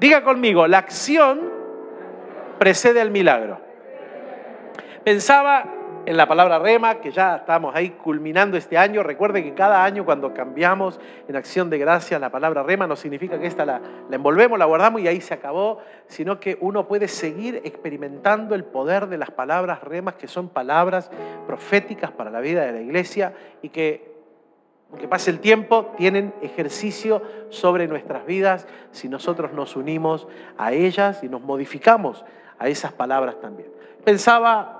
Diga conmigo, la acción precede al milagro. Pensaba en la palabra rema, que ya estamos ahí culminando este año. Recuerde que cada año cuando cambiamos en acción de gracia la palabra rema no significa que esta la, la, envolvemos, la guardamos y ahí se acabó, sino que uno puede seguir experimentando el poder de las palabras remas, que son palabras proféticas para la vida de la iglesia y que aunque pase el tiempo, tienen ejercicio sobre nuestras vidas si nosotros nos unimos a ellas y nos modificamos a esas palabras también. Pensaba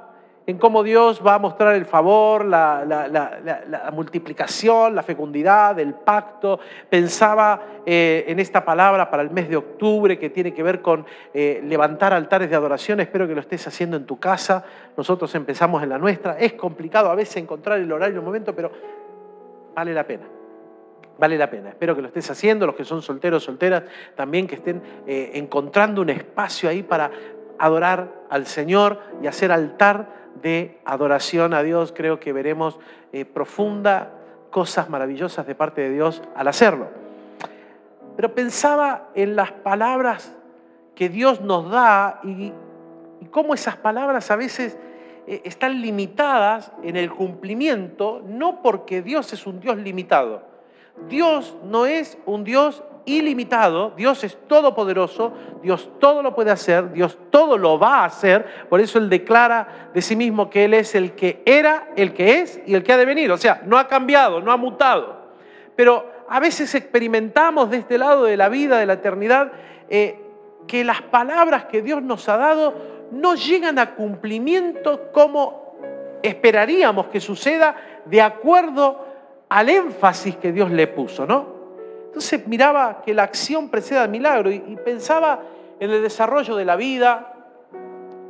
en cómo Dios va a mostrar el favor, la, multiplicación, la fecundidad, el pacto. Pensaba eh, en esta palabra para el mes de octubre que tiene que ver con eh, levantar altares de adoración. Espero que lo estés haciendo en tu casa. Nosotros empezamos en la nuestra. Es complicado a veces encontrar el horario en un momento, pero vale la pena. Vale la pena. Espero que lo estés haciendo, los que son solteros, solteras, también que estén eh, encontrando un espacio ahí para adorar al Señor y hacer altar de adoración a Dios, creo que veremos eh, profunda cosas maravillosas de parte de Dios al hacerlo. Pero pensaba en las palabras que Dios nos da y, cómo esas palabras a veces están limitadas en el cumplimiento, no porque Dios es un Dios limitado. Dios no es un Dios ilimitado, Dios es todopoderoso, Dios todo lo puede hacer, Dios todo lo va a hacer, por eso Él declara de sí mismo que Él es el que era, el que es y el que ha de venir, o sea, no ha cambiado, no ha mutado. Pero a veces experimentamos de este lado de la vida, de la eternidad, eh, que las palabras que Dios nos ha dado no llegan a cumplimiento como esperaríamos que suceda de acuerdo al énfasis que Dios le puso, ¿no? Entonces miraba que la acción precede al milagro y, pensaba en el desarrollo de la vida,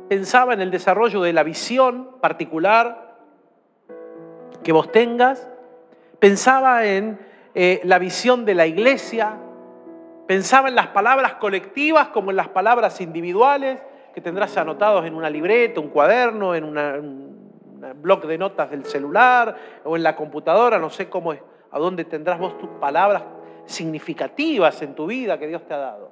pensaba en el desarrollo de la visión particular que vos tengas, pensaba en eh, la visión de la iglesia, pensaba en las palabras colectivas como en las palabras individuales que tendrás anotados en una libreta, un cuaderno, en un blog de notas del celular o en la computadora, no sé cómo es, a dónde tendrás vos tus palabras significativas en tu vida que Dios te ha dado.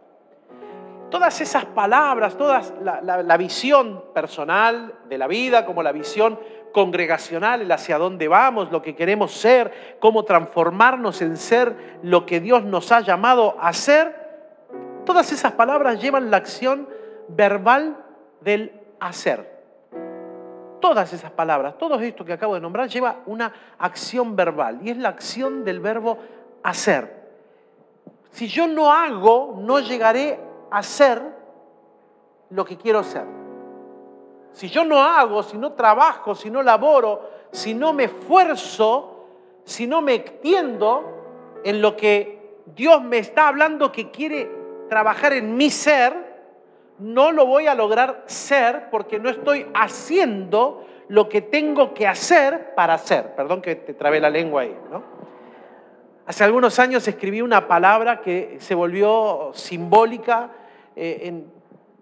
Todas esas palabras, toda la, visión personal de la vida, como la visión congregacional, el hacia dónde vamos, lo que queremos ser, cómo transformarnos en ser lo que Dios nos ha llamado a ser, todas esas palabras llevan la acción verbal del hacer. Todas esas palabras, todo esto que acabo de nombrar lleva una acción verbal y es la acción del verbo hacer. Si yo no hago, no llegaré a ser lo que quiero ser. Si yo no hago, si no trabajo, si no laboro, si no me esfuerzo, si no me extiendo en lo que Dios me está hablando que quiere trabajar en mi ser, no lo voy a lograr ser porque no estoy haciendo lo que tengo que hacer para hacer. Perdón que te trabé la lengua ahí. Hace algunos años escribí una palabra que se volvió simbólica, eh,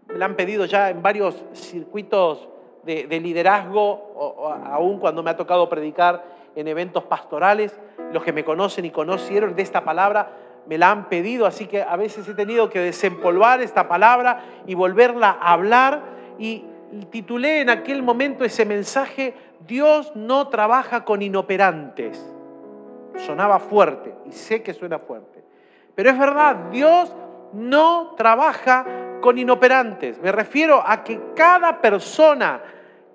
me la han pedido ya en varios circuitos de, liderazgo, aún cuando me ha tocado predicar en eventos pastorales. Los que me conocen y conocieron de esta palabra me la han pedido, así que a veces he tenido que desempolvar esta palabra y volverla a hablar. Y titulé en aquel momento ese mensaje, Dios no trabaja con inoperantes sonaba fuerte y sé que suena fuerte. Pero es verdad, Dios no trabaja con inoperantes. Me refiero a que cada persona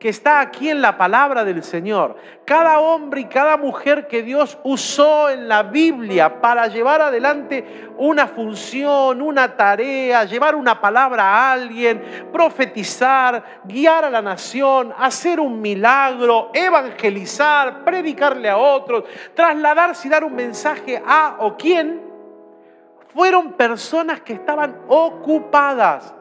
que está aquí en la palabra del Señor, cada hombre y cada mujer que Dios usó en la Biblia para llevar adelante una función, una tarea, llevar una palabra a alguien, profetizar, guiar a la nación, hacer un milagro, evangelizar, predicarle a otros, trasladarse y dar un mensaje a o quién, fueron personas que estaban ocupadas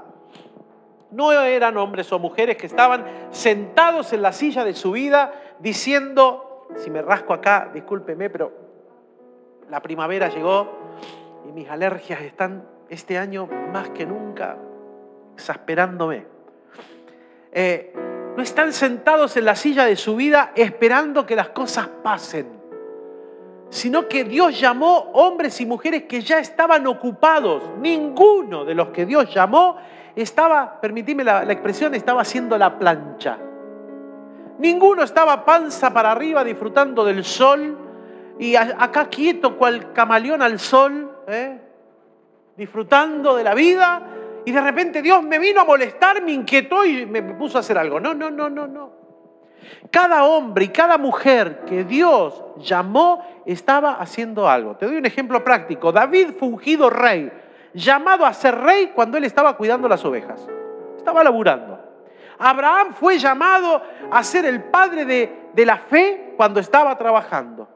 no eran hombres o mujeres que estaban sentados en la silla de su vida diciendo, si me rasco acá, discúlpeme, pero la primavera llegó y mis alergias están este año más que nunca exasperándome. Eh, no están sentados en la silla de su vida esperando que las cosas pasen. Sino que Dios llamó hombres y mujeres que ya estaban ocupados. Ninguno de los que Dios llamó estaba, permitidme la, expresión, estaba haciendo la plancha. Ninguno estaba panza para arriba disfrutando del sol y acá quieto cual camaleón al sol, ¿eh? disfrutando de la vida y de repente Dios me vino a molestar, me inquietó y me puso a hacer algo. No, no, no, no, no. Cada hombre y cada mujer que Dios llamó estaba haciendo algo. Te doy un ejemplo práctico. David fungido rey, llamado a ser rey cuando él estaba cuidando las ovejas. Estaba laburando. Abraham fue llamado a ser el padre de, de la fe cuando estaba trabajando.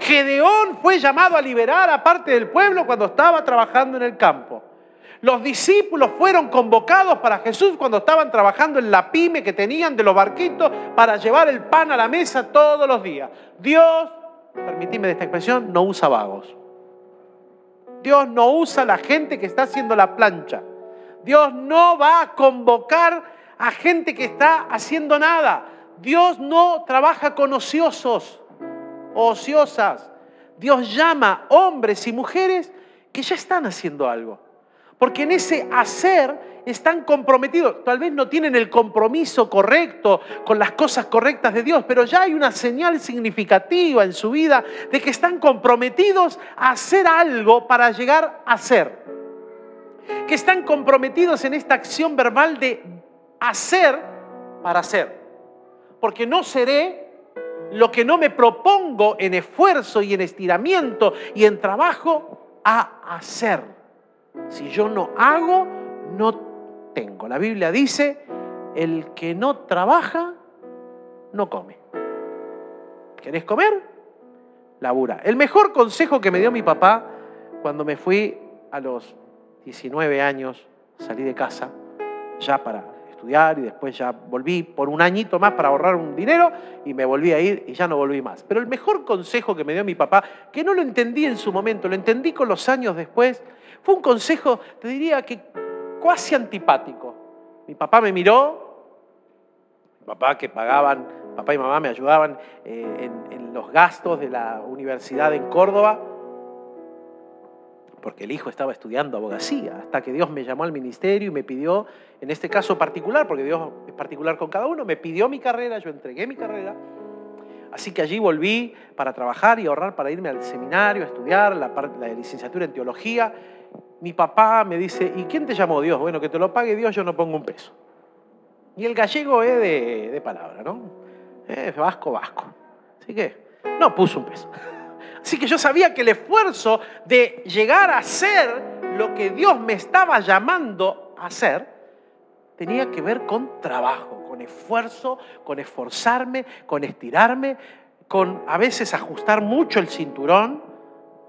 Gedeón fue llamado a liberar a parte del pueblo cuando estaba trabajando en el campo. Los discípulos fueron convocados para Jesús cuando estaban trabajando en la pyme que tenían de los barquitos para llevar el pan a la mesa todos los días. Dios, permitidme esta expresión, no usa vagos. Dios no usa la gente que está haciendo la plancha. Dios no va a convocar a gente que está haciendo nada. Dios no trabaja con ociosos ociosas. Dios llama hombres y mujeres que ya están haciendo algo porque en ese hacer están comprometidos. Tal vez no tienen el compromiso correcto con las cosas correctas de Dios, pero ya hay una señal significativa en su vida de que están comprometidos a hacer algo para llegar a ser. Que están comprometidos en esta acción verbal de hacer para ser. Porque no seré lo que no me propongo en esfuerzo y en estiramiento y en trabajo a hacer. Si yo no hago, no tengo. La Biblia dice, el que no trabaja, no come. ¿Querés comer? Labura. El mejor consejo que me dio mi papá cuando me fui a los 19 años, salí de casa, ya para estudiar y después ya volví por un añito más para ahorrar un dinero y me volví a ir y ya no volví más. Pero el mejor consejo que me dio mi papá, que no lo entendí en su momento, lo entendí con los años después, fue un consejo, te diría que casi antipático. Mi papá me miró, mi papá que pagaban, papá y mamá me ayudaban eh, en los gastos de la universidad en Córdoba, porque el hijo estaba estudiando abogacía, hasta que Dios me llamó al ministerio y me pidió, en este caso particular, porque Dios es particular con cada uno, me pidió mi carrera, yo entregué mi carrera Así que allí volví para trabajar y ahorrar para irme al seminario a estudiar la, licenciatura en teología. Mi papá me dice, ¿y quién te llamó Dios? Bueno, que te lo pague Dios, yo no pongo un peso. Y el gallego es de, palabra, ¿no? Es vasco, vasco. Así que no puso un peso. Así que yo sabía que el esfuerzo de llegar a ser lo que Dios me estaba llamando a ser tenía que ver con trabajo con esfuerzo, con esforzarme, con estirarme, con a veces ajustar mucho el cinturón.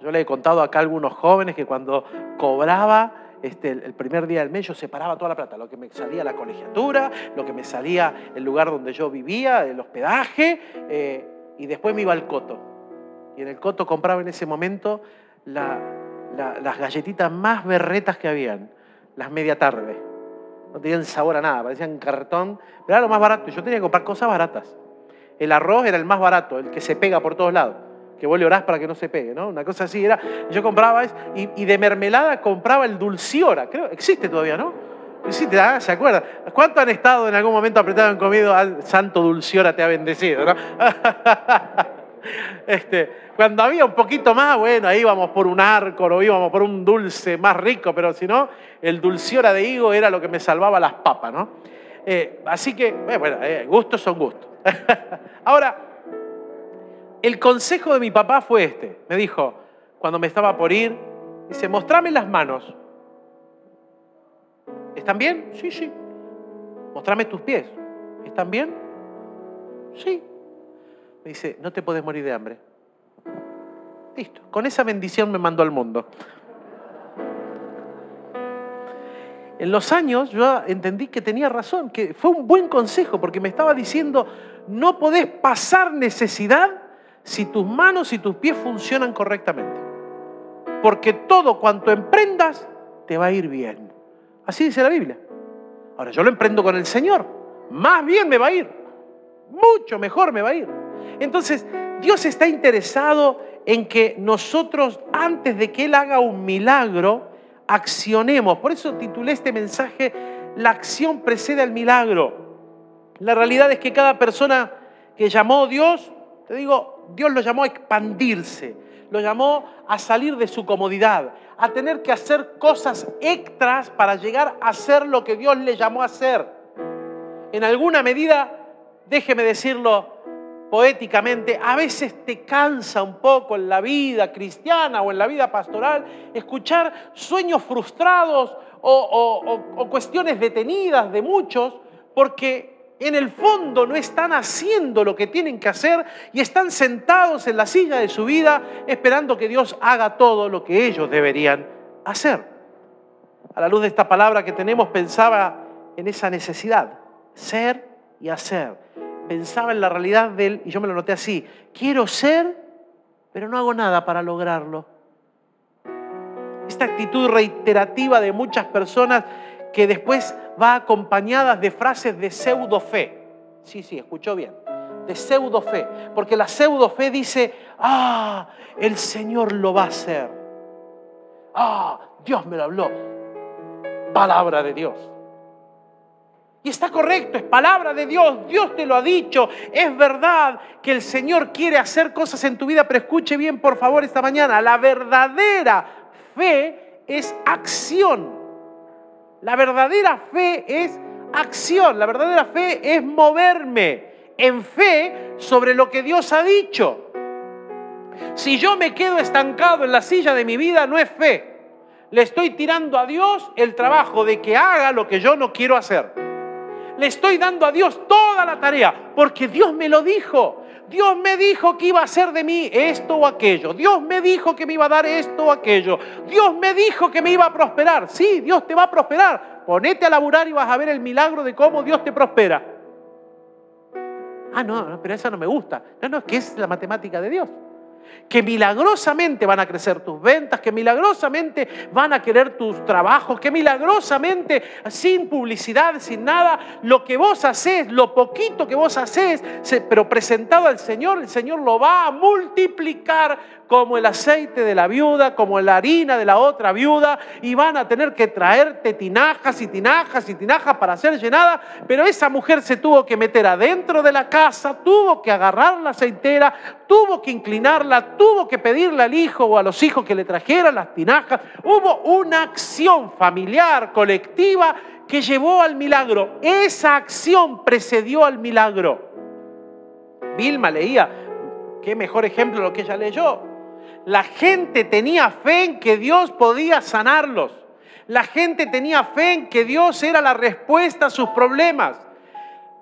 Yo le he contado acá a algunos jóvenes que cuando cobraba este, el primer día del mes yo separaba toda la plata, lo que me salía la colegiatura, lo que me salía el lugar donde yo vivía, el hospedaje, eh, y después me iba al coto. Y en el coto compraba en ese momento las galletitas más berretas que habían, las media tarde no tenían sabor a nada, parecían cartón, pero era lo más barato. Yo tenía que comprar cosas baratas. El arroz era el más barato, el que se pega por todos lados, que vos le orás para que no se pegue, ¿no? Una cosa así era. Yo compraba y, y de mermelada compraba el dulciora, creo, existe todavía, ¿no? Existe, ¿ah? ¿se acuerdan? ¿Cuánto han estado en algún momento apretados en comido santo dulciora te ha bendecido, ¿no? este, cuando había un poquito más, bueno, ahí íbamos por un arco o íbamos por un dulce más rico, pero si no, el dulciora de higo era lo que me salvaba las papas, ¿no? Eh, así que, eh, bueno, eh, gustos son gustos. Ahora, el consejo de mi papá fue este. Me dijo, cuando me estaba por ir, dice, mostrame las manos. ¿Están bien? Sí, sí. Mostrame tus pies. ¿Están bien? Sí. Me dice, no te puedes morir de hambre. Listo. Con esa bendición me mandó al mundo. En los años yo entendí que tenía razón, que fue un buen consejo, porque me estaba diciendo, no podés pasar necesidad si tus manos y tus pies funcionan correctamente. Porque todo cuanto emprendas te va a ir bien. Así dice la Biblia. Ahora yo lo emprendo con el Señor. Más bien me va a ir. Mucho mejor me va a ir. Entonces, Dios está interesado en que nosotros, antes de que Él haga un milagro, accionemos. Por eso titulé este mensaje, La acción precede al milagro. La realidad es que cada persona que llamó a Dios, te digo, Dios lo llamó a expandirse, lo llamó a salir de su comodidad, a tener que hacer cosas extras para llegar a hacer lo que Dios le llamó a hacer. En alguna medida, déjeme decirlo, poéticamente, a veces te cansa un poco en la vida cristiana o en la vida pastoral escuchar sueños frustrados o, cuestiones detenidas de muchos porque en el fondo no están haciendo lo que tienen que hacer y están sentados en la silla de su vida esperando que Dios haga todo lo que ellos deberían hacer. A la luz de esta palabra que tenemos pensaba en esa necesidad, ser y hacer pensaba en la realidad de él y yo me lo noté así. Quiero ser, pero no hago nada para lograrlo. Esta actitud reiterativa de muchas personas que después va acompañada de frases de pseudo fe. Sí, sí, escuchó bien. De pseudo fe. Porque la pseudo fe dice, ah, el Señor lo va a hacer. Ah, Dios me lo habló. Palabra de Dios. Y está correcto, es palabra de Dios, Dios te lo ha dicho, es verdad que el Señor quiere hacer cosas en tu vida, pero escuche bien por favor esta mañana, la verdadera fe es acción. La verdadera fe es acción, la verdadera fe es moverme en fe sobre lo que Dios ha dicho. Si yo me quedo estancado en la silla de mi vida, no es fe. Le estoy tirando a Dios el trabajo de que haga lo que yo no quiero hacer le estoy dando a Dios toda la tarea, porque Dios me lo dijo. Dios me dijo que iba a hacer de mí esto o aquello. Dios me dijo que me iba a dar esto o aquello. Dios me dijo que me iba a prosperar. Sí, Dios te va a prosperar. Ponete a laburar y vas a ver el milagro de cómo Dios te prospera. Ah, no, pero esa no me gusta. No, no, es que es la matemática de Dios que milagrosamente van a crecer tus ventas, que milagrosamente van a querer tus trabajos, que milagrosamente, sin publicidad, sin nada, lo que vos haces, lo poquito que vos haces, pero presentado al Señor, el Señor lo va a multiplicar como el aceite de la viuda, como la harina de la otra viuda, y van a tener que traerte tinajas y tinajas y tinajas para ser llenada, pero esa mujer se tuvo que meter adentro de la casa, tuvo que agarrar la aceitera, tuvo que inclinarla, tuvo que pedirle al hijo o a los hijos que le trajeran las tinajas. Hubo una acción familiar, colectiva, que llevó al milagro. Esa acción precedió al milagro. Vilma leía, qué mejor ejemplo lo que ella leyó. La gente tenía fe en que Dios podía sanarlos. La gente tenía fe en que Dios era la respuesta a sus problemas.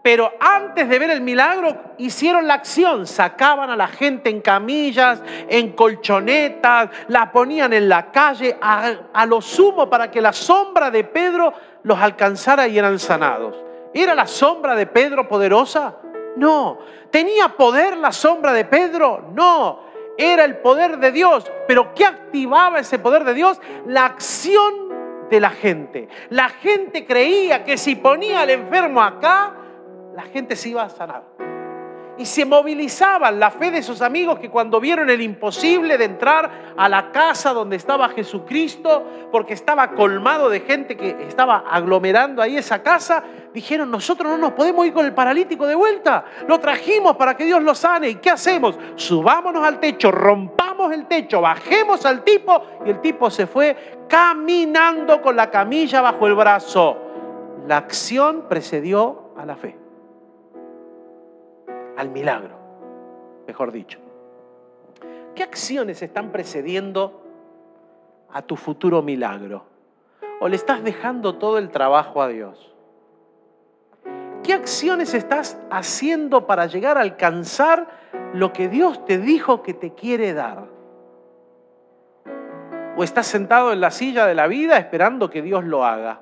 Pero antes de ver el milagro, hicieron la acción. Sacaban a la gente en camillas, en colchonetas, la ponían en la calle, a, a, lo sumo para que la sombra de Pedro los alcanzara y eran sanados. ¿Era la sombra de Pedro poderosa? No. ¿Tenía poder la sombra de Pedro? No. Era el poder de Dios. ¿Pero qué activaba ese poder de Dios? La acción de la gente. La gente creía que si ponía al enfermo acá, la gente se iba a sanar. Y se movilizaban la fe de sus amigos que cuando vieron el imposible de entrar a la casa donde estaba Jesucristo, porque estaba colmado de gente que estaba aglomerando ahí esa casa, dijeron, nosotros no nos podemos ir con el paralítico de vuelta. Lo trajimos para que Dios lo sane. ¿Y qué hacemos? Subámonos al techo, rompamos el techo, bajemos al tipo y el tipo se fue caminando con la camilla bajo el brazo. La acción precedió a la fe al milagro, mejor dicho. ¿Qué acciones están precediendo a tu futuro milagro? ¿O le estás dejando todo el trabajo a Dios? ¿Qué acciones estás haciendo para llegar a alcanzar lo que Dios te dijo que te quiere dar? ¿O estás sentado en la silla de la vida esperando que Dios lo haga?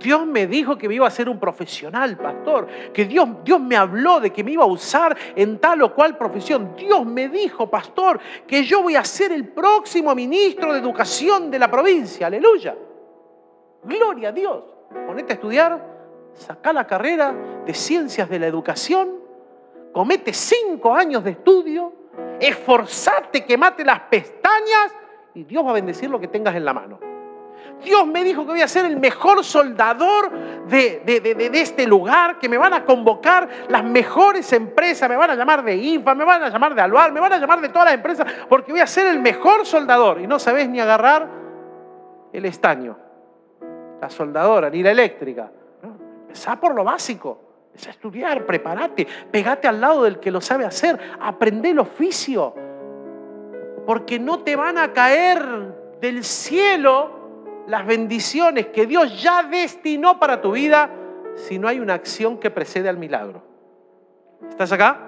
Dios me dijo que me iba a ser un profesional, pastor. Que Dios, Dios me habló de que me iba a usar en tal o cual profesión. Dios me dijo, pastor, que yo voy a ser el próximo ministro de educación de la provincia. Aleluya. Gloria a Dios. Ponete a estudiar, saca la carrera de ciencias de la educación, comete cinco años de estudio esforzate, quemate las pestañas y Dios va a bendecir lo que tengas en la mano. Dios me dijo que voy a ser el mejor soldador de, este lugar, que me van a convocar las mejores empresas, me van a llamar de IFA, me van a llamar de Aluar, me van a llamar de todas las empresas, porque voy a ser el mejor soldador. Y no sabes ni agarrar el estaño, la soldadora, ni la eléctrica. Empezá por lo básico. Es estudiar, prepárate, pegate al lado del que lo sabe hacer, aprende el oficio, porque no te van a caer del cielo las bendiciones que Dios ya destinó para tu vida si no hay una acción que precede al milagro. ¿Estás acá?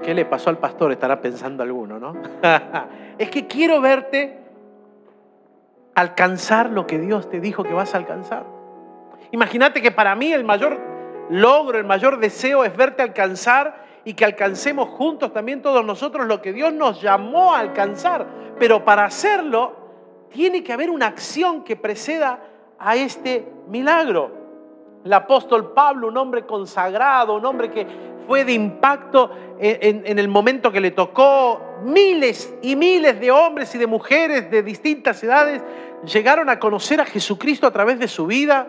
¿Qué le pasó al pastor? Estará pensando alguno, ¿no? es que quiero verte alcanzar lo que Dios te dijo que vas a alcanzar. Imagínate que para mí el mayor logro, el mayor deseo es verte alcanzar y que alcancemos juntos también todos nosotros lo que Dios nos llamó a alcanzar. Pero para hacerlo tiene que haber una acción que preceda a este milagro. El apóstol Pablo, un hombre consagrado, un hombre que fue de impacto en, el momento que le tocó, miles y miles de hombres y de mujeres de distintas edades llegaron a conocer a Jesucristo a través de su vida.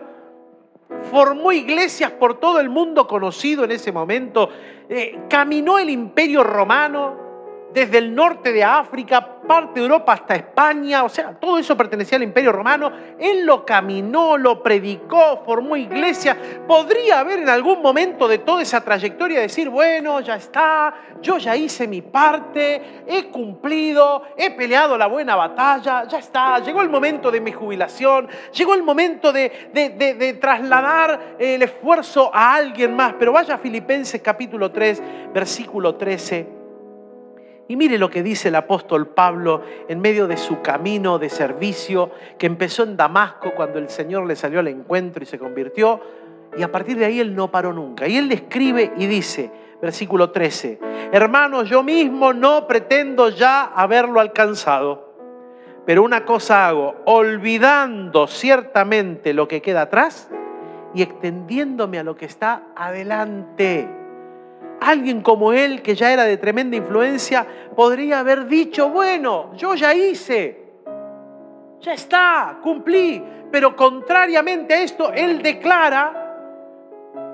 Formó iglesias por todo el mundo conocido en ese momento, eh, caminó el imperio romano, desde el norte de África, parte de Europa hasta España, o sea, todo eso pertenecía al Imperio Romano. Él lo caminó, lo predicó, formó iglesia. Podría haber en algún momento de toda esa trayectoria decir, bueno, ya está, yo ya hice mi parte, he cumplido, he peleado la buena batalla, ya está, llegó el momento de mi jubilación, llegó el momento de, trasladar el esfuerzo a alguien más. Pero vaya a Filipenses capítulo 3, versículo 13 y mire lo que dice el apóstol Pablo en medio de su camino de servicio que empezó en Damasco cuando el Señor le salió al encuentro y se convirtió. Y a partir de ahí él no paró nunca. Y él le escribe y dice, versículo 13, hermanos, yo mismo no pretendo ya haberlo alcanzado, pero una cosa hago, olvidando ciertamente lo que queda atrás y extendiéndome a lo que está adelante alguien como él, que ya era de tremenda influencia, podría haber dicho, bueno, yo ya hice, ya está, cumplí. Pero contrariamente a esto, él declara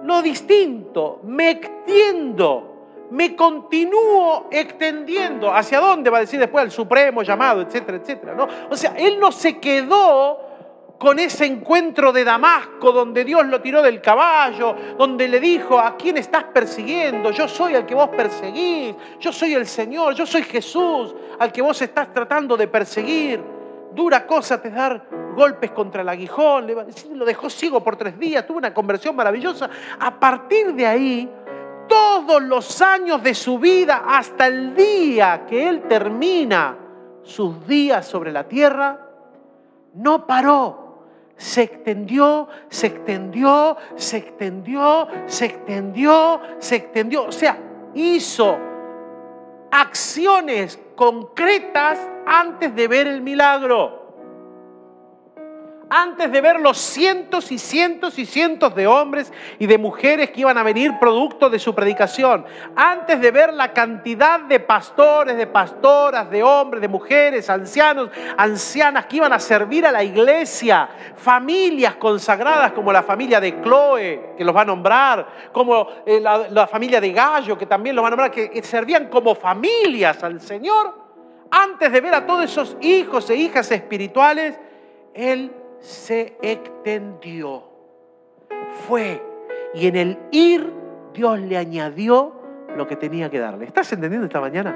lo distinto, me extiendo, me continúo extendiendo. ¿Hacia dónde va a decir después al supremo llamado, etcétera, etcétera? ¿no? O sea, él no se quedó con ese encuentro de Damasco donde Dios lo tiró del caballo, donde le dijo, ¿a quién estás persiguiendo? Yo soy el que vos perseguís, yo soy el Señor, yo soy Jesús al que vos estás tratando de perseguir. Dura cosa te dar golpes contra el aguijón, lo dejó ciego por tres días, tuvo una conversión maravillosa. A partir de ahí, todos los años de su vida, hasta el día que él termina sus días sobre la tierra, no paró se extendió, se extendió, se extendió, se extendió, se extendió. O sea, hizo acciones concretas antes de ver el milagro antes de ver los cientos y cientos y cientos de hombres y de mujeres que iban a venir producto de su predicación, antes de ver la cantidad de pastores, de pastoras, de hombres, de mujeres, ancianos, ancianas que iban a servir a la iglesia, familias consagradas como la familia de Chloe, que los va a nombrar, como eh, la, familia de Gallo, que también los va a nombrar, que servían como familias al Señor, antes de ver a todos esos hijos e hijas espirituales, Él se extendió. Fue. Y en el ir, Dios le añadió lo que tenía que darle. ¿Estás entendiendo esta mañana?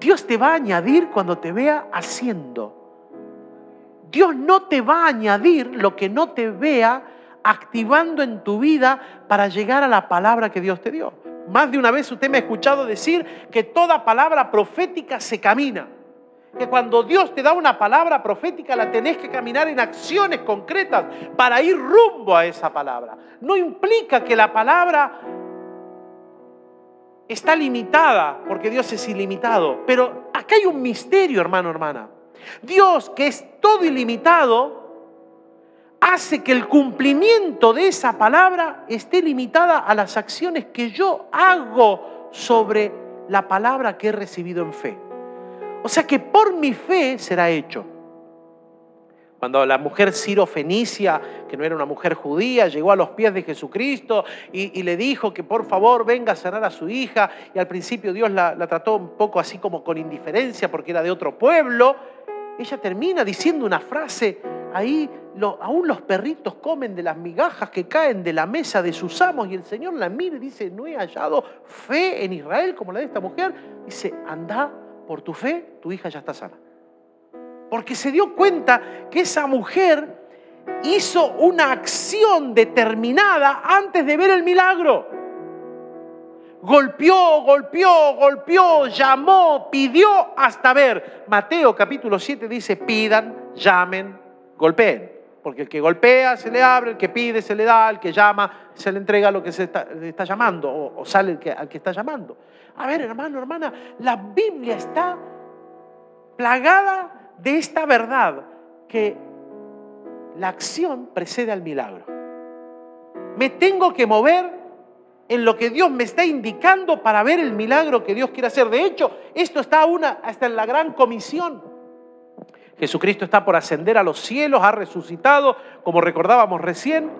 Dios te va a añadir cuando te vea haciendo. Dios no te va a añadir lo que no te vea activando en tu vida para llegar a la palabra que Dios te dio. Más de una vez usted me ha escuchado decir que toda palabra profética se camina que cuando Dios te da una palabra profética la tenés que caminar en acciones concretas para ir rumbo a esa palabra. No implica que la palabra está limitada, porque Dios es ilimitado, pero acá hay un misterio, hermano, hermana. Dios, que es todo ilimitado, hace que el cumplimiento de esa palabra esté limitada a las acciones que yo hago sobre la palabra que he recibido en fe. O sea que por mi fe será hecho. Cuando la mujer Ciro Fenicia, que no era una mujer judía, llegó a los pies de Jesucristo y, le dijo que por favor venga a sanar a su hija, y al principio Dios la, trató un poco así como con indiferencia porque era de otro pueblo, ella termina diciendo una frase, ahí aún los perritos comen de las migajas que caen de la mesa de sus amos y el Señor la mira y dice, no he hallado fe en Israel como la de esta mujer. Dice, anda por tu fe, tu hija ya está sana porque se dio cuenta que esa mujer hizo una acción determinada antes de ver el milagro. Golpeó, golpeó, golpeó, llamó, pidió hasta ver. Mateo capítulo 7 dice, pidan, llamen, golpeen. Porque el que golpea se le abre, el que pide se le da, el que llama se le entrega lo que se está, llamando o, sale al que está llamando. A ver, hermano, hermana, la Biblia está plagada de esta verdad que la acción precede al milagro. Me tengo que mover en lo que Dios me está indicando para ver el milagro que Dios quiere hacer. De hecho, esto está una, hasta en la gran comisión. Jesucristo está por ascender a los cielos, ha resucitado, como recordábamos recién,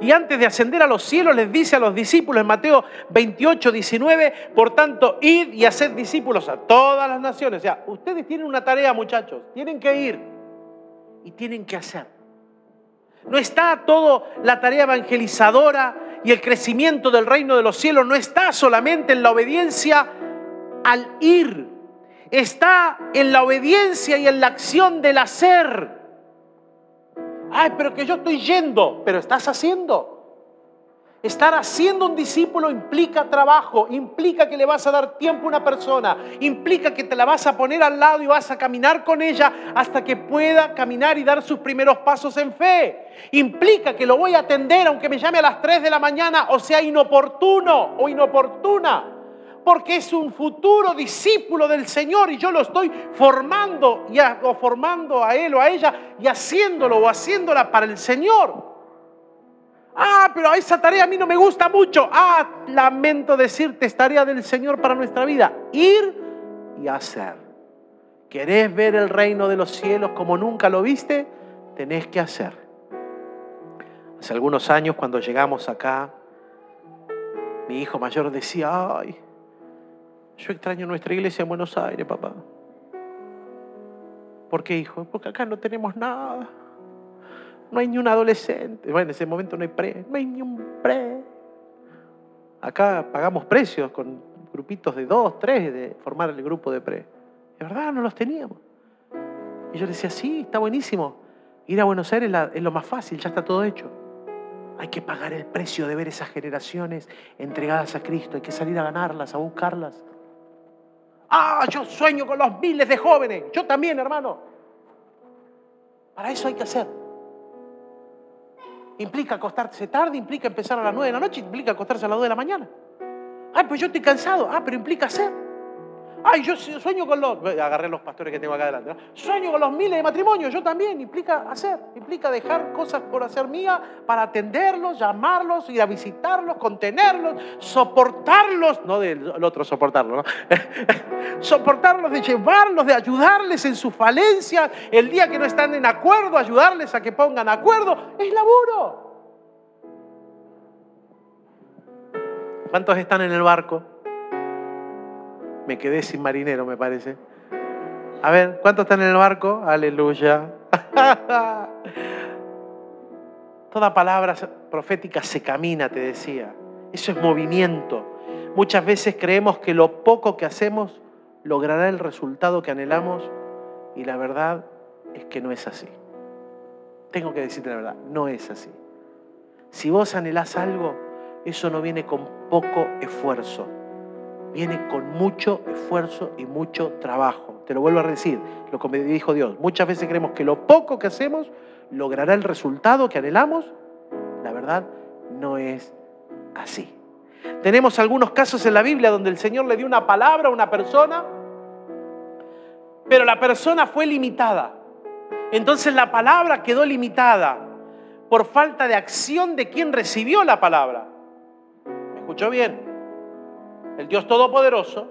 y antes de ascender a los cielos les dice a los discípulos en Mateo 28, 19, por tanto, id y haced discípulos a todas las naciones. O sea, ustedes tienen una tarea, muchachos, tienen que ir y tienen que hacer. No está todo la tarea evangelizadora y el crecimiento del reino de los cielos, no está solamente en la obediencia al ir, está en la obediencia y en la acción del hacer. Ay, pero que yo estoy yendo, pero estás haciendo. Estar haciendo un discípulo implica trabajo, implica que le vas a dar tiempo a una persona, implica que te la vas a poner al lado y vas a caminar con ella hasta que pueda caminar y dar sus primeros pasos en fe. Implica que lo voy a atender aunque me llame a las 3 de la mañana o sea inoportuno o inoportuna porque es un futuro discípulo del Señor y yo lo estoy formando y o formando a él o a ella y haciéndolo o haciéndola para el Señor. Ah, pero esa tarea a mí no me gusta mucho. Ah, lamento decirte, es tarea del Señor para nuestra vida. Ir y hacer. ¿Querés ver el reino de los cielos como nunca lo viste? Tenés que hacer. Hace algunos años cuando llegamos acá, mi hijo mayor decía, ay, yo extraño nuestra iglesia en Buenos Aires, papá. ¿Por qué, hijo? Porque acá no tenemos nada. No hay ni un adolescente. Bueno, en ese momento no hay pre. No hay ni un pre. Acá pagamos precios con grupitos de dos, tres de formar el grupo de pre. De verdad, no los teníamos. Y yo decía, sí, está buenísimo. Ir a Buenos Aires es lo más fácil, ya está todo hecho. Hay que pagar el precio de ver esas generaciones entregadas a Cristo. Hay que salir a ganarlas, a buscarlas. Ah, yo sueño con los miles de jóvenes. Yo también, hermano. Para eso hay que hacer. Implica acostarse tarde, implica empezar a las nueve de la noche, implica acostarse a las dos de la mañana. Ay, pues yo estoy cansado. Ah, pero implica hacer. Ay, yo sueño con los. Agarré los pastores que tengo acá adelante. Sueño con los miles de matrimonios. Yo también. Implica hacer. Implica dejar cosas por hacer mía para atenderlos, llamarlos, ir a visitarlos, contenerlos, soportarlos. No del otro soportarlo, ¿no? soportarlos, de llevarlos, de ayudarles en su falencia. El día que no están en acuerdo, ayudarles a que pongan acuerdo. Es laburo. ¿Cuántos están en el barco? Me quedé sin marinero, me parece. A ver, ¿cuántos están en el barco? Aleluya. Toda palabra profética se camina, te decía. Eso es movimiento. Muchas veces creemos que lo poco que hacemos logrará el resultado que anhelamos y la verdad es que no es así. Tengo que decirte la verdad, no es así. Si vos anhelás algo, eso no viene con poco esfuerzo viene con mucho esfuerzo y mucho trabajo. Te lo vuelvo a decir, lo que me dijo Dios. Muchas veces creemos que lo poco que hacemos logrará el resultado que anhelamos. La verdad no es así. Tenemos algunos casos en la Biblia donde el Señor le dio una palabra a una persona, pero la persona fue limitada. Entonces la palabra quedó limitada por falta de acción de quien recibió la palabra. ¿Me escuchó bien? El Dios todopoderoso,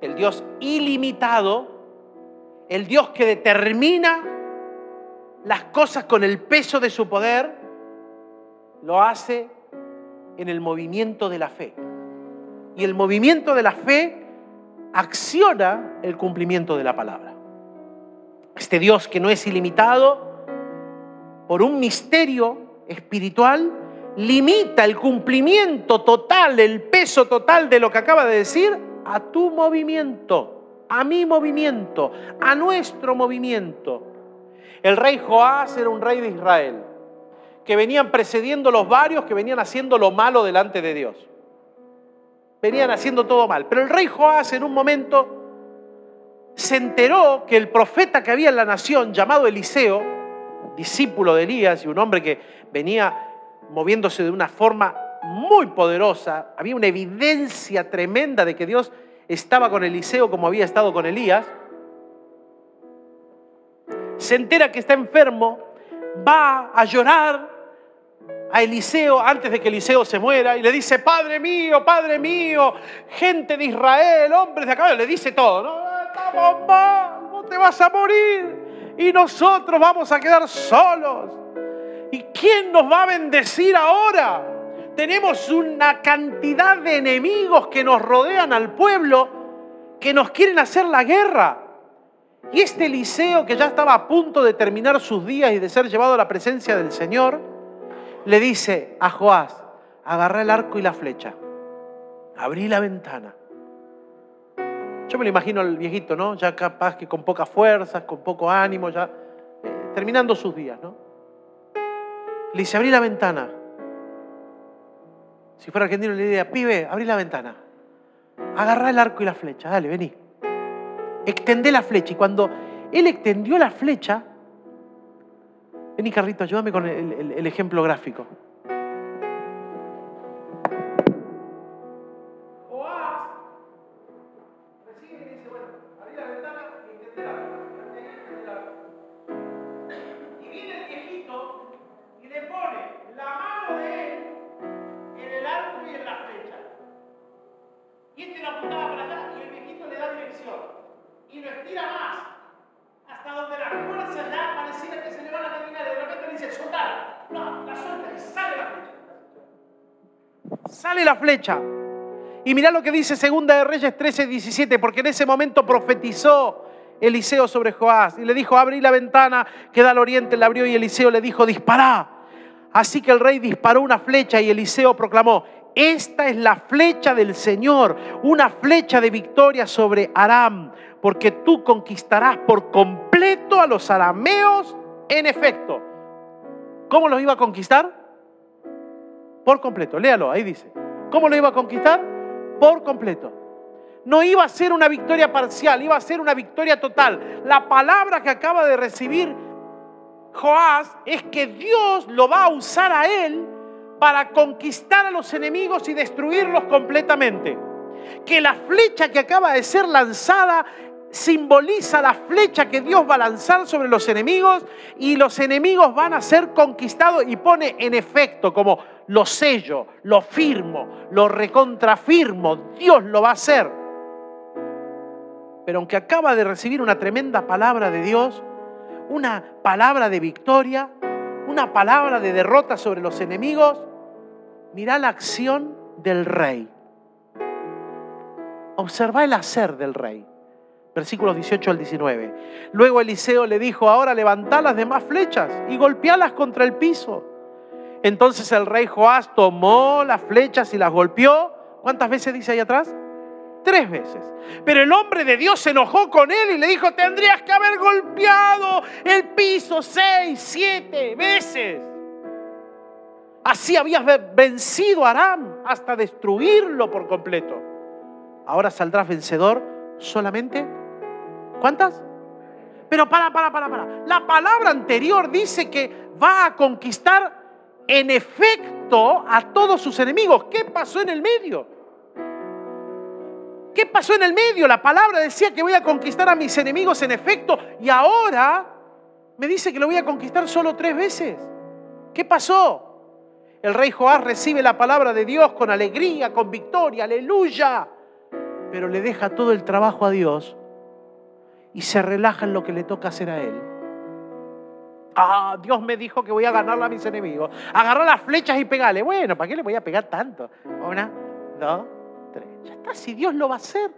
el Dios ilimitado, el Dios que determina las cosas con el peso de su poder, lo hace en el movimiento de la fe. Y el movimiento de la fe acciona el cumplimiento de la palabra. Este Dios que no es ilimitado, por un misterio espiritual, limita el cumplimiento total, el peso total de lo que acaba de decir a tu movimiento, a mi movimiento, a nuestro movimiento. El rey Joás era un rey de Israel, que venían precediendo los varios que venían haciendo lo malo delante de Dios. Venían haciendo todo mal. Pero el rey Joás en un momento se enteró que el profeta que había en la nación, llamado Eliseo, discípulo de Elías y un hombre que venía moviéndose de una forma muy poderosa, había una evidencia tremenda de que Dios estaba con Eliseo como había estado con Elías, se entera que está enfermo, va a llorar a Eliseo antes de que Eliseo se muera y le dice, Padre mío, Padre mío, gente de Israel, hombres de acá, le dice todo, no, estamos mal, no te vas a morir y nosotros vamos a quedar solos. ¿Y quién nos va a bendecir ahora? Tenemos una cantidad de enemigos que nos rodean al pueblo, que nos quieren hacer la guerra. Y este Eliseo, que ya estaba a punto de terminar sus días y de ser llevado a la presencia del Señor, le dice a Joás, agarra el arco y la flecha, abrí la ventana. Yo me lo imagino al viejito, ¿no? Ya capaz que con pocas fuerzas, con poco ánimo, ya eh, terminando sus días, ¿no? Le dice, abrí la ventana. Si fuera argentino le diría, pibe, abrí la ventana. Agarrá el arco y la flecha, dale, vení. Extendé la flecha. Y cuando él extendió la flecha, vení Carrito, ayúdame con el, el ejemplo gráfico. Sale la flecha. Y mirá lo que dice Segunda de Reyes 13, 17, porque en ese momento profetizó Eliseo sobre Joás y le dijo, abrí la ventana que da al oriente, la abrió y Eliseo le dijo, dispará. Así que el rey disparó una flecha y Eliseo proclamó, esta es la flecha del Señor, una flecha de victoria sobre Aram, porque tú conquistarás por completo a los arameos en efecto. ¿Cómo los iba a conquistar? Por completo, léalo, ahí dice. ¿Cómo lo iba a conquistar? Por completo. No iba a ser una victoria parcial, iba a ser una victoria total. La palabra que acaba de recibir Joás es que Dios lo va a usar a él para conquistar a los enemigos y destruirlos completamente. Que la flecha que acaba de ser lanzada simboliza la flecha que Dios va a lanzar sobre los enemigos y los enemigos van a ser conquistados y pone en efecto como lo sello, lo firmo, lo recontrafirmo, Dios lo va a hacer. Pero aunque acaba de recibir una tremenda palabra de Dios, una palabra de victoria, una palabra de derrota sobre los enemigos, mira la acción del rey. Observa el hacer del rey versículos 18 al 19. Luego Eliseo le dijo, ahora levantá las demás flechas y golpealas contra el piso. Entonces el rey Joás tomó las flechas y las golpeó. ¿Cuántas veces dice ahí atrás? Tres veces. Pero el hombre de Dios se enojó con él y le dijo, tendrías que haber golpeado el piso seis, siete veces. Así habías vencido a Aram hasta destruirlo por completo. Ahora saldrás vencedor solamente ¿Cuántas? Pero para, para, para, para. La palabra anterior dice que va a conquistar en efecto a todos sus enemigos. ¿Qué pasó en el medio? ¿Qué pasó en el medio? La palabra decía que voy a conquistar a mis enemigos en efecto y ahora me dice que lo voy a conquistar solo tres veces. ¿Qué pasó? El rey Joás recibe la palabra de Dios con alegría, con victoria, aleluya. pero le deja todo el trabajo a Dios y se relaja en lo que le toca hacer a él. Ah, Dios me dijo que voy a ganarle a mis enemigos. Agarrar las flechas y pegarle. Bueno, ¿para qué le voy a pegar tanto? Una, dos, tres. Ya está, si Dios lo va a hacer.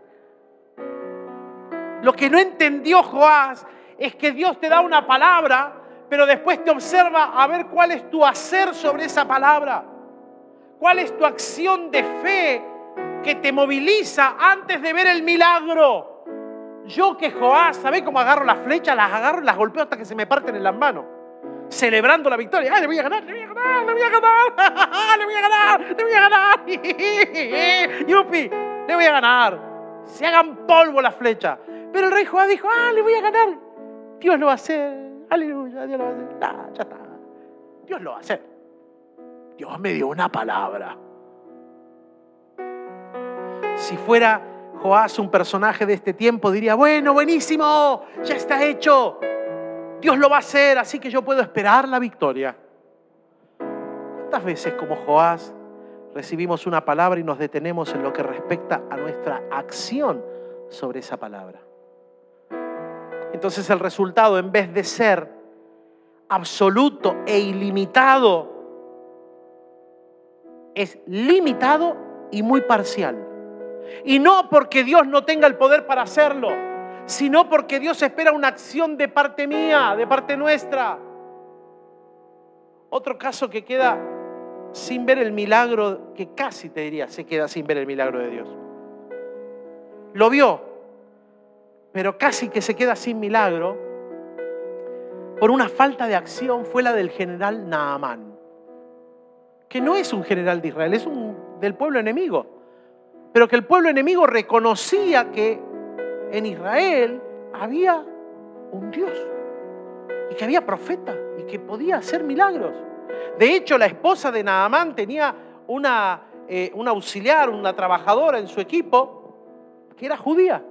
Lo que no entendió Joás es que Dios te da una palabra, pero después te observa a ver cuál es tu hacer sobre esa palabra. ¿Cuál es tu acción de fe que te moviliza antes de ver el milagro? Yo que Joás, ¿sabés cómo agarro las flechas? Las agarro y las golpeo hasta que se me parten en las manos. Celebrando la victoria. ¡Ay, le voy a ganar! ¡Le voy a ganar! ¡Le voy a ganar! ¡Le voy a ganar! ¡Le voy a ganar! ¡Yupi! ¡Le voy a ganar! Se hagan polvo las flechas. Pero el rey Joás dijo, ¡ah, le voy a ganar! Dios lo va a hacer. Aleluya, Dios lo va a hacer. ya está. Dios lo va a hacer. Dios me dio una palabra. Si fuera Joás, un personaje de este tiempo, diría, bueno, buenísimo, ya está hecho. Dios lo va a hacer, así que yo puedo esperar la victoria. ¿Cuántas veces como Joás recibimos una palabra y nos detenemos en lo que respecta a nuestra acción sobre esa palabra? Entonces el resultado, en vez de ser absoluto e ilimitado, es limitado y muy parcial. Y no porque Dios no tenga el poder para hacerlo, sino porque Dios espera una acción de parte mía, de parte nuestra. Otro caso que queda sin ver el milagro, que casi te diría, se queda sin ver el milagro de Dios. Lo vio, pero casi que se queda sin milagro por una falta de acción fue la del general Naamán, que no es un general de Israel, es un del pueblo enemigo pero que el pueblo enemigo reconocía que en Israel había un Dios y que había profeta y que podía hacer milagros. De hecho, la esposa de Naamán tenía una, eh, una auxiliar, una trabajadora en su equipo que era judía,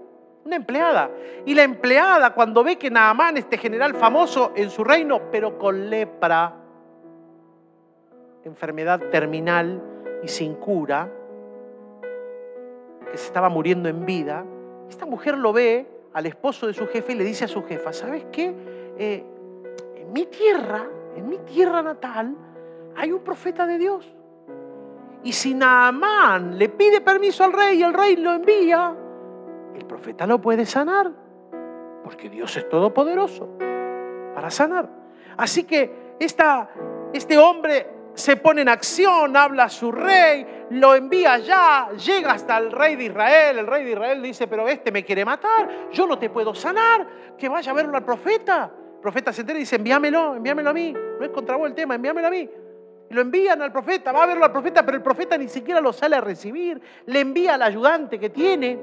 una empleada. Y la empleada, cuando ve que Naamán, este general famoso en su reino, pero con lepra, enfermedad terminal y sin cura, que se estaba muriendo en vida, esta mujer lo ve al esposo de su jefe y le dice a su jefa, ¿sabes qué? Eh, en mi tierra, en mi tierra natal, hay un profeta de Dios. Y si Naamán le pide permiso al rey y el rey lo envía, el profeta lo puede sanar, porque Dios es todopoderoso para sanar. Así que esta, este hombre se pone en acción, habla a su rey, lo envía allá, llega hasta el rey de Israel. El rey de Israel dice, pero este me quiere matar, yo no te puedo sanar, que vaya a verlo al profeta. El profeta se entera y dice, envíamelo, envíamelo a mí. No es contra vos el tema, envíamelo a mí. Y lo envían al profeta, va a verlo al profeta, pero el profeta ni siquiera lo sale a recibir. Le envía al ayudante que tiene.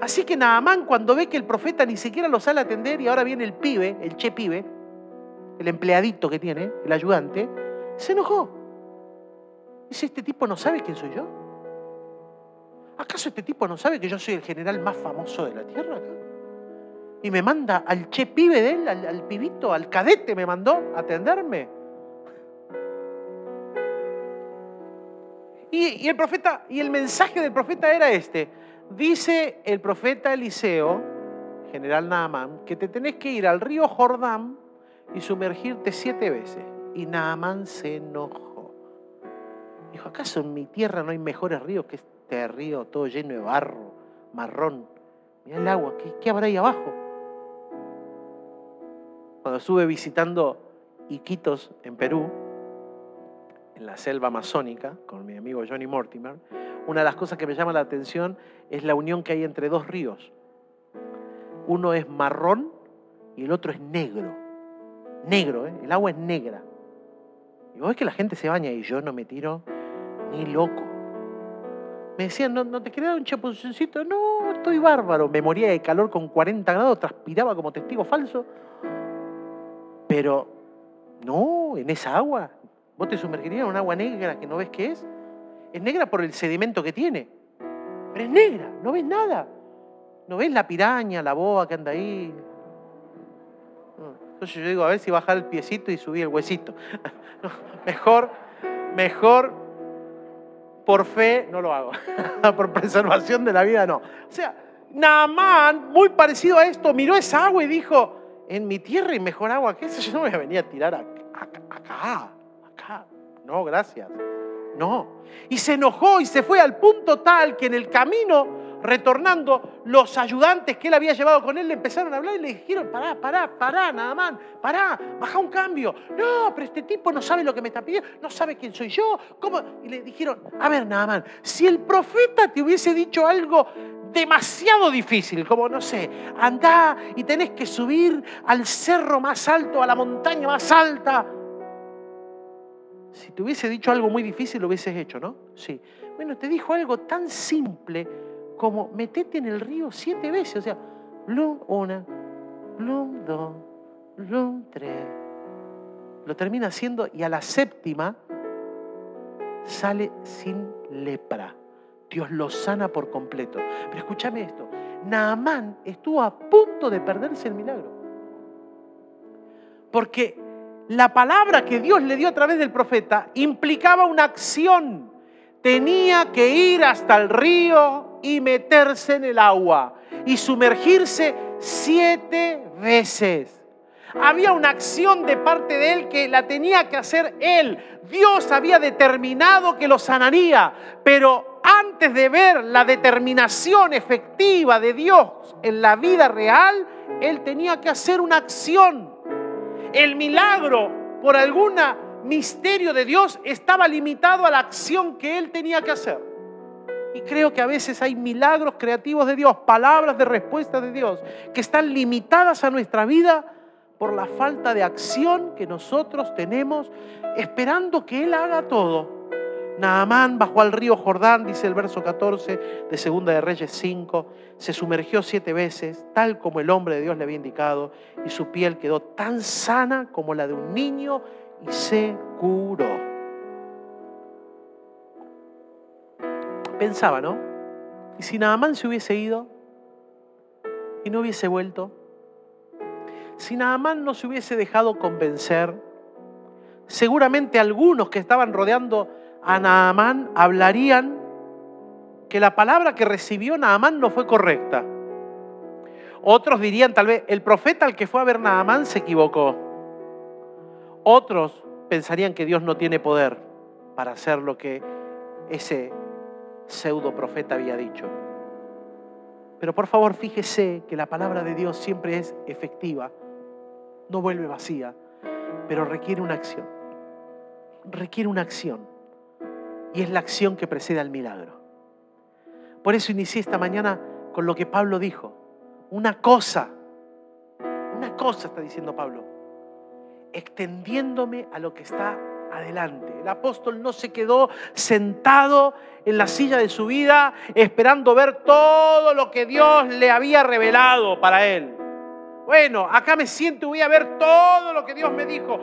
Así que Naamán cuando ve que el profeta ni siquiera lo sale a atender y ahora viene el pibe, el che pibe, el empleadito que tiene, el ayudante, se enojó. Dice, ¿este tipo no sabe quién soy yo? ¿Acaso este tipo no sabe que yo soy el general más famoso de la tierra Y me manda al che pibe de él, al, pibito, al cadete me mandó a atenderme. Y, el profeta, y el mensaje del profeta era este. Dice el profeta Eliseo, general Naamán, que te tenés que ir al río Jordán y sumergirte siete veces. Y Naamán se enojó. Dijo, ¿acaso en mi tierra no hay mejores ríos que este río todo lleno de barro, marrón? Mira el agua, ¿qué, habrá ahí abajo? Cuando estuve visitando Iquitos en Perú, en la selva amazónica, con mi amigo Johnny Mortimer, una de las cosas que me llama la atención es la unión que hay entre dos ríos. Uno es marrón y el otro es negro. Negro, ¿eh? el agua es negra. Y vos ves que la gente se baña y yo no me tiro ni loco. Me decían, ¿no, te quería un chapuzoncito? No, estoy bárbaro. Me moría de calor con 40 grados, transpiraba como testigo falso. Pero, no, en esa agua. ¿Vos te sumergirías en un agua negra que no ves qué es? Es negra por el sedimento que tiene. Pero es negra, no ves nada. No ves la piraña, la boa que anda ahí, entonces yo digo, a ver si bajar el piecito y subir el huesito. mejor, mejor por fe no lo hago. por preservación de la vida no. O sea, Naamán, muy parecido a esto, miró esa agua y dijo, en mi tierra hay mejor agua que esa, yo no me voy a venir a tirar acá, acá. No, gracias. No. Y se enojó y se fue al punto tal que en el camino retornando, los ayudantes que él había llevado con él le empezaron a hablar y le dijeron, pará, pará, pará, nada más, pará, baja un cambio. No, pero este tipo no sabe lo que me está pidiendo, no sabe quién soy yo. ¿Cómo? Y le dijeron, a ver, nada más, si el profeta te hubiese dicho algo demasiado difícil, como no sé, andá y tenés que subir al cerro más alto, a la montaña más alta. Si te hubiese dicho algo muy difícil, lo hubieses hecho, ¿no? Sí. Bueno, te dijo algo tan simple como metete en el río siete veces. O sea, blum una, blum dos, blum tres. Lo termina haciendo y a la séptima sale sin lepra. Dios lo sana por completo. Pero escúchame esto, Naamán estuvo a punto de perderse el milagro. Porque la palabra que Dios le dio a través del profeta implicaba una acción. Tenía que ir hasta el río y meterse en el agua y sumergirse siete veces. Había una acción de parte de él que la tenía que hacer él. Dios había determinado que lo sanaría, pero antes de ver la determinación efectiva de Dios en la vida real, él tenía que hacer una acción. El milagro, por algún misterio de Dios, estaba limitado a la acción que él tenía que hacer. Y creo que a veces hay milagros creativos de Dios, palabras de respuesta de Dios, que están limitadas a nuestra vida por la falta de acción que nosotros tenemos esperando que Él haga todo. Naamán bajó al río Jordán, dice el verso 14 de Segunda de Reyes 5, se sumergió siete veces, tal como el hombre de Dios le había indicado, y su piel quedó tan sana como la de un niño y se curó. Pensaba, ¿no? ¿Y si Naamán se hubiese ido y no hubiese vuelto? Si Naamán no se hubiese dejado convencer, seguramente algunos que estaban rodeando a Naamán hablarían que la palabra que recibió Naamán no fue correcta. Otros dirían tal vez, el profeta al que fue a ver Naamán se equivocó. Otros pensarían que Dios no tiene poder para hacer lo que ese pseudo profeta había dicho. Pero por favor fíjese que la palabra de Dios siempre es efectiva, no vuelve vacía, pero requiere una acción. Requiere una acción y es la acción que precede al milagro. Por eso inicié esta mañana con lo que Pablo dijo. Una cosa, una cosa está diciendo Pablo, extendiéndome a lo que está adelante. El apóstol no se quedó sentado en la silla de su vida esperando ver todo lo que Dios le había revelado para él. Bueno, acá me siento y voy a ver todo lo que Dios me dijo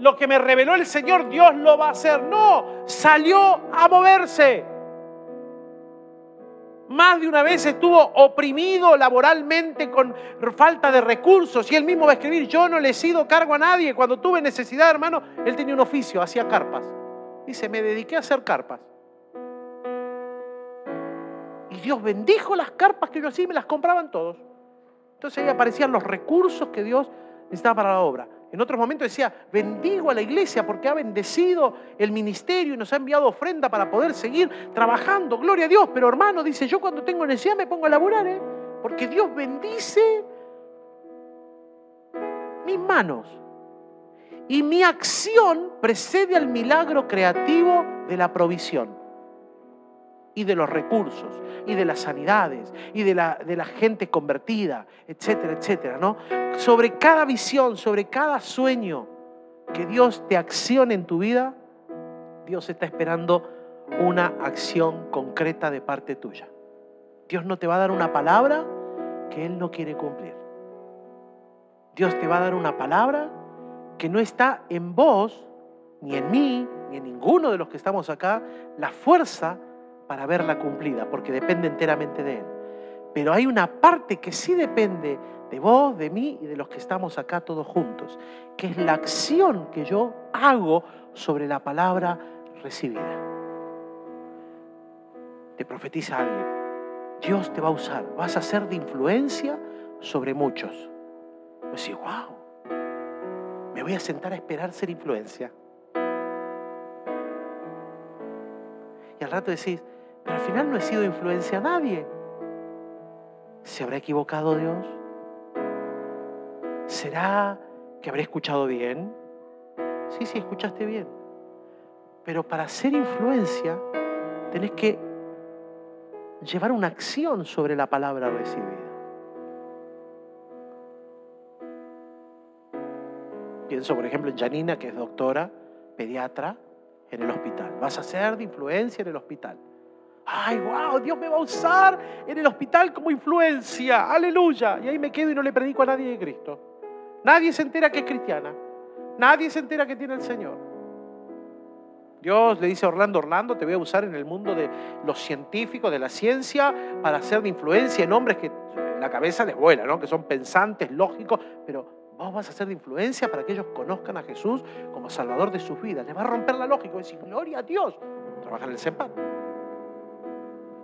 lo que me reveló el Señor, Dios lo va a hacer. No, salió a moverse. Más de una vez estuvo oprimido laboralmente con falta de recursos. Y él mismo va a escribir, yo no le he sido cargo a nadie. Cuando tuve necesidad, hermano, él tenía un oficio, hacía carpas. Dice, me dediqué a hacer carpas. Y Dios bendijo las carpas que yo hacía y me las compraban todos. Entonces ahí aparecían los recursos que Dios necesitaba para la obra. En otros momentos decía, bendigo a la iglesia porque ha bendecido el ministerio y nos ha enviado ofrenda para poder seguir trabajando. Gloria a Dios. Pero hermano, dice, yo cuando tengo necesidad me pongo a laburar, ¿eh? porque Dios bendice mis manos. Y mi acción precede al milagro creativo de la provisión y de los recursos y de las sanidades y de la, de la gente convertida, etcétera, etcétera, ¿no? Sobre cada visión, sobre cada sueño que Dios te accione en tu vida, Dios está esperando una acción concreta de parte tuya. Dios no te va a dar una palabra que Él no quiere cumplir. Dios te va a dar una palabra que no está en vos, ni en mí, ni en ninguno de los que estamos acá, la fuerza para verla cumplida, porque depende enteramente de Él. Pero hay una parte que sí depende de vos, de mí y de los que estamos acá todos juntos, que es la acción que yo hago sobre la palabra recibida. te profetiza alguien. Dios te va a usar, vas a ser de influencia sobre muchos. Pues sí, wow, me voy a sentar a esperar ser influencia. Y al rato decís, pero al final no he sido influencia a nadie. ¿Se habrá equivocado Dios? ¿Será que habré escuchado bien? Sí, sí, escuchaste bien. Pero para ser influencia tenés que llevar una acción sobre la palabra recibida. Pienso, por ejemplo, en Janina, que es doctora, pediatra, en el hospital. Vas a ser de influencia en el hospital. Ay, wow, Dios me va a usar en el hospital como influencia. Aleluya. Y ahí me quedo y no le predico a nadie de Cristo. Nadie se entera que es cristiana. Nadie se entera que tiene el Señor. Dios le dice a Orlando, Orlando, te voy a usar en el mundo de los científicos, de la ciencia, para hacer de influencia en hombres que la cabeza les vuela, ¿no? que son pensantes, lógicos, pero vos vas a ser de influencia para que ellos conozcan a Jesús como Salvador de sus vidas. Les va a romper la lógica, decir, gloria a Dios. Trabaja en el CEPAN.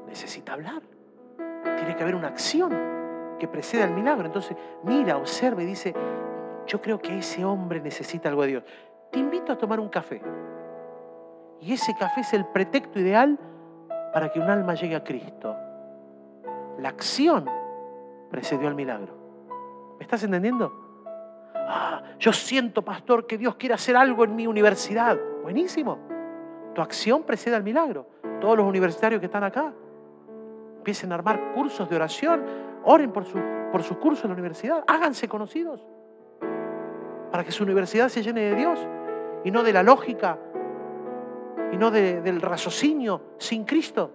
Necesita hablar. Tiene que haber una acción que preceda al milagro. Entonces, mira, observa y dice, yo creo que ese hombre necesita algo de Dios. Te invito a tomar un café. Y ese café es el pretexto ideal para que un alma llegue a Cristo. La acción precedió al milagro. ¿Me estás entendiendo? Ah, yo siento, pastor, que Dios quiere hacer algo en mi universidad. Buenísimo. Tu acción precede al milagro. Todos los universitarios que están acá empiecen a armar cursos de oración. Oren por su, por su curso en la universidad. Háganse conocidos para que su universidad se llene de Dios y no de la lógica y no del raciocinio sin Cristo.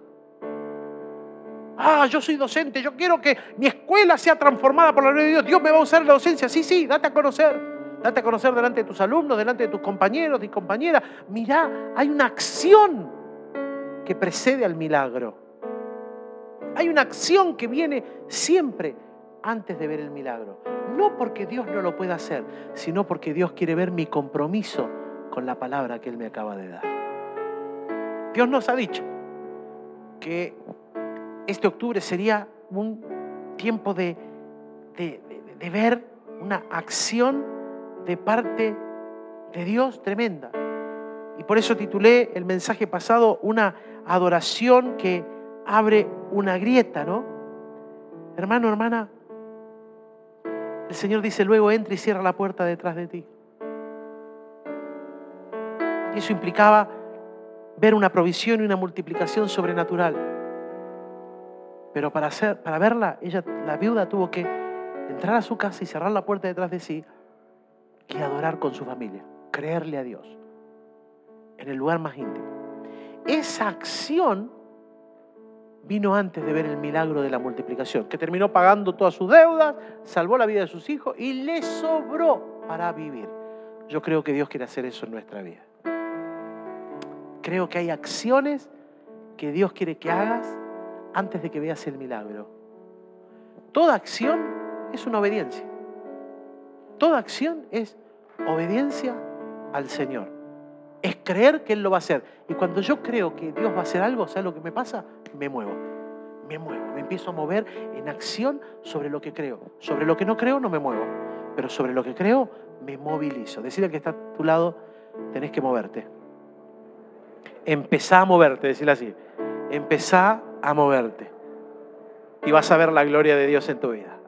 Ah, yo soy docente, yo quiero que mi escuela sea transformada por la gloria de Dios. Dios me va a usar en la docencia. Sí, sí, date a conocer. Date a conocer delante de tus alumnos, delante de tus compañeros y compañeras. Mirá, hay una acción que precede al milagro. Hay una acción que viene siempre antes de ver el milagro. No porque Dios no lo pueda hacer, sino porque Dios quiere ver mi compromiso con la palabra que Él me acaba de dar. Dios nos ha dicho que este octubre sería un tiempo de, de, ver una acción de parte de Dios tremenda. Y por eso titulé el mensaje pasado una adoración que abre una grieta, ¿no? Hermano, hermana, el Señor dice, luego entra y cierra la puerta detrás de ti. Y eso implicaba ver una provisión y una multiplicación sobrenatural. Pero para, hacer, para verla, ella, la viuda tuvo que entrar a su casa y cerrar la puerta detrás de sí y adorar con su familia, creerle a Dios en el lugar más íntimo. Esa acción vino antes de ver el milagro de la multiplicación, que terminó pagando todas sus deudas, salvó la vida de sus hijos y le sobró para vivir. Yo creo que Dios quiere hacer eso en nuestra vida. Creo que hay acciones que Dios quiere que hagas antes de que veas el milagro. Toda acción es una obediencia. Toda acción es obediencia al Señor. Es creer que Él lo va a hacer. Y cuando yo creo que Dios va a hacer algo, ¿sabes lo que me pasa? Me muevo. Me muevo. Me empiezo a mover en acción sobre lo que creo. Sobre lo que no creo no me muevo. Pero sobre lo que creo me movilizo. Decirle que está a tu lado, tenés que moverte. Empezá a moverte, decirle así. Empezá a moverte. Y vas a ver la gloria de Dios en tu vida.